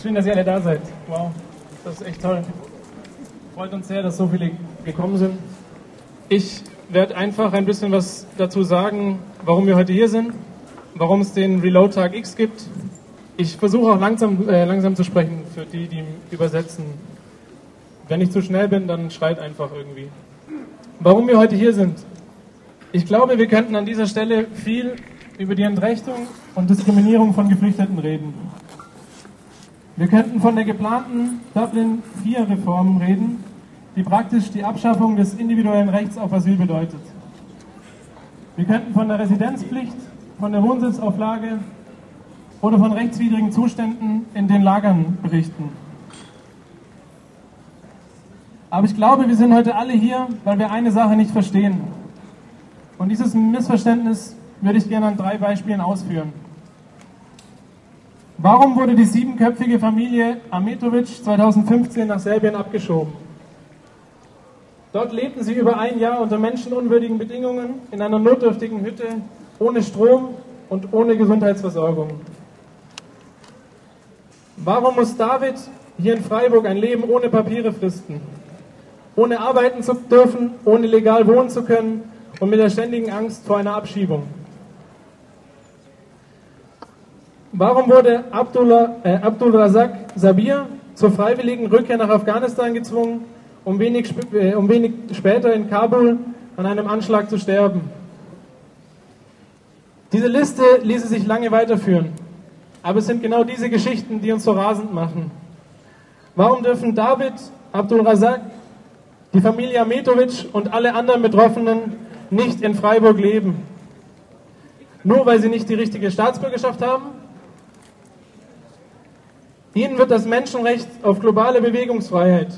Schön, dass ihr alle da seid. Wow, das ist echt toll. Freut uns sehr, dass so viele gekommen sind. Ich werde einfach ein bisschen was dazu sagen, warum wir heute hier sind, warum es den Reload Tag X gibt. Ich versuche auch langsam, äh, langsam zu sprechen für die, die übersetzen. Wenn ich zu schnell bin, dann schreit einfach irgendwie. Warum wir heute hier sind. Ich glaube, wir könnten an dieser Stelle viel über die Entrechtung und Diskriminierung von Geflüchteten reden. Wir könnten von der geplanten Dublin IV-Reform reden, die praktisch die Abschaffung des individuellen Rechts auf Asyl bedeutet. Wir könnten von der Residenzpflicht, von der Wohnsitzauflage oder von rechtswidrigen Zuständen in den Lagern berichten. Aber ich glaube, wir sind heute alle hier, weil wir eine Sache nicht verstehen. Und dieses Missverständnis würde ich gerne an drei Beispielen ausführen. Warum wurde die siebenköpfige Familie Ametovic 2015 nach Serbien abgeschoben? Dort lebten sie über ein Jahr unter menschenunwürdigen Bedingungen in einer notdürftigen Hütte, ohne Strom und ohne Gesundheitsversorgung. Warum muss David hier in Freiburg ein Leben ohne Papiere fristen? Ohne arbeiten zu dürfen, ohne legal wohnen zu können und mit der ständigen Angst vor einer Abschiebung? Warum wurde Abdullah, äh, Abdul Razak Sabir zur freiwilligen Rückkehr nach Afghanistan gezwungen, um wenig, äh, um wenig später in Kabul an einem Anschlag zu sterben? Diese Liste ließe sich lange weiterführen, aber es sind genau diese Geschichten, die uns so rasend machen. Warum dürfen David, Abdul Razak, die Familie Ametovic und alle anderen Betroffenen nicht in Freiburg leben? Nur weil sie nicht die richtige Staatsbürgerschaft haben? Ihnen wird das Menschenrecht auf globale Bewegungsfreiheit,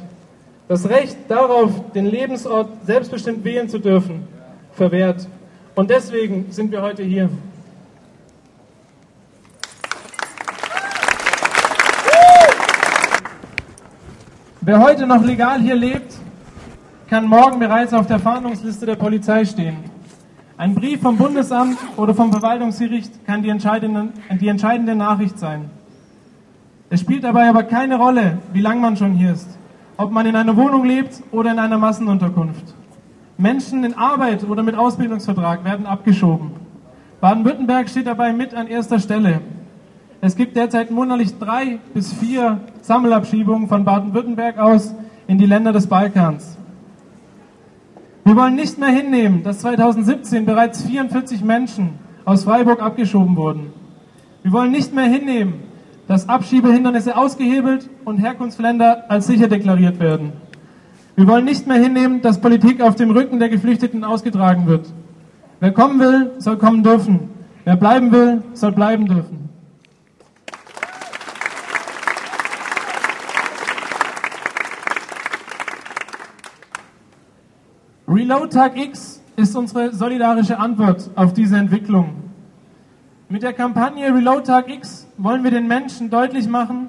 das Recht darauf, den Lebensort selbstbestimmt wählen zu dürfen, verwehrt. Und deswegen sind wir heute hier. Wer heute noch legal hier lebt, kann morgen bereits auf der Fahndungsliste der Polizei stehen. Ein Brief vom Bundesamt oder vom Verwaltungsgericht kann die entscheidende, die entscheidende Nachricht sein. Es spielt dabei aber keine Rolle, wie lange man schon hier ist, ob man in einer Wohnung lebt oder in einer Massenunterkunft. Menschen in Arbeit oder mit Ausbildungsvertrag werden abgeschoben. Baden-Württemberg steht dabei mit an erster Stelle. Es gibt derzeit monatlich drei bis vier Sammelabschiebungen von Baden-Württemberg aus in die Länder des Balkans. Wir wollen nicht mehr hinnehmen, dass 2017 bereits 44 Menschen aus Freiburg abgeschoben wurden. Wir wollen nicht mehr hinnehmen, dass Abschiebehindernisse ausgehebelt und Herkunftsländer als sicher deklariert werden. Wir wollen nicht mehr hinnehmen, dass Politik auf dem Rücken der Geflüchteten ausgetragen wird. Wer kommen will, soll kommen dürfen. Wer bleiben will, soll bleiben dürfen. Reload Tag X ist unsere solidarische Antwort auf diese Entwicklung. Mit der Kampagne Reload Tag X wollen wir den Menschen deutlich machen,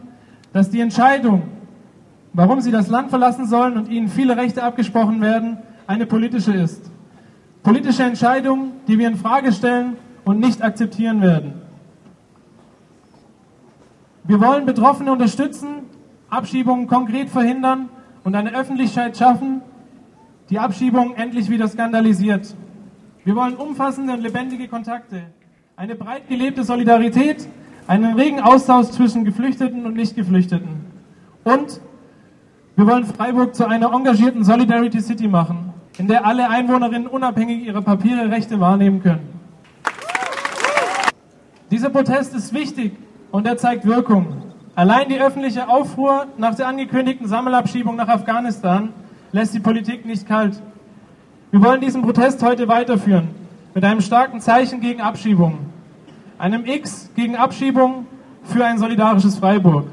dass die Entscheidung, warum sie das Land verlassen sollen und ihnen viele Rechte abgesprochen werden, eine politische ist. Politische Entscheidung, die wir in Frage stellen und nicht akzeptieren werden. Wir wollen Betroffene unterstützen, Abschiebungen konkret verhindern und eine Öffentlichkeit schaffen, die Abschiebungen endlich wieder skandalisiert. Wir wollen umfassende und lebendige Kontakte eine breit gelebte Solidarität, einen regen Austausch zwischen Geflüchteten und Nicht-Geflüchteten. Und wir wollen Freiburg zu einer engagierten Solidarity City machen, in der alle Einwohnerinnen unabhängig ihrer Papiere Rechte wahrnehmen können. Dieser Protest ist wichtig und er zeigt Wirkung. Allein die öffentliche Aufruhr nach der angekündigten Sammelabschiebung nach Afghanistan lässt die Politik nicht kalt. Wir wollen diesen Protest heute weiterführen mit einem starken Zeichen gegen Abschiebungen, einem X gegen Abschiebungen für ein solidarisches Freiburg.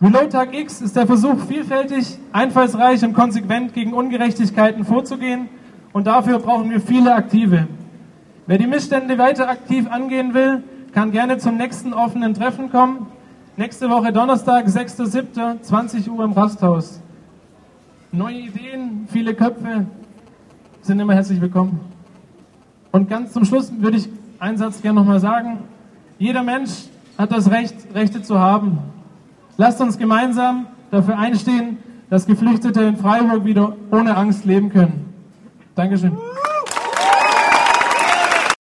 Reload Tag X ist der Versuch, vielfältig, einfallsreich und konsequent gegen Ungerechtigkeiten vorzugehen und dafür brauchen wir viele Aktive. Wer die Missstände weiter aktiv angehen will, kann gerne zum nächsten offenen Treffen kommen. Nächste Woche Donnerstag, 6.7., 20 Uhr im Rasthaus. Neue Ideen, viele Köpfe sind immer herzlich willkommen. Und ganz zum Schluss würde ich einen Satz gerne nochmal sagen. Jeder Mensch hat das Recht, Rechte zu haben. Lasst uns gemeinsam dafür einstehen, dass Geflüchtete in Freiburg wieder ohne Angst leben können. Dankeschön.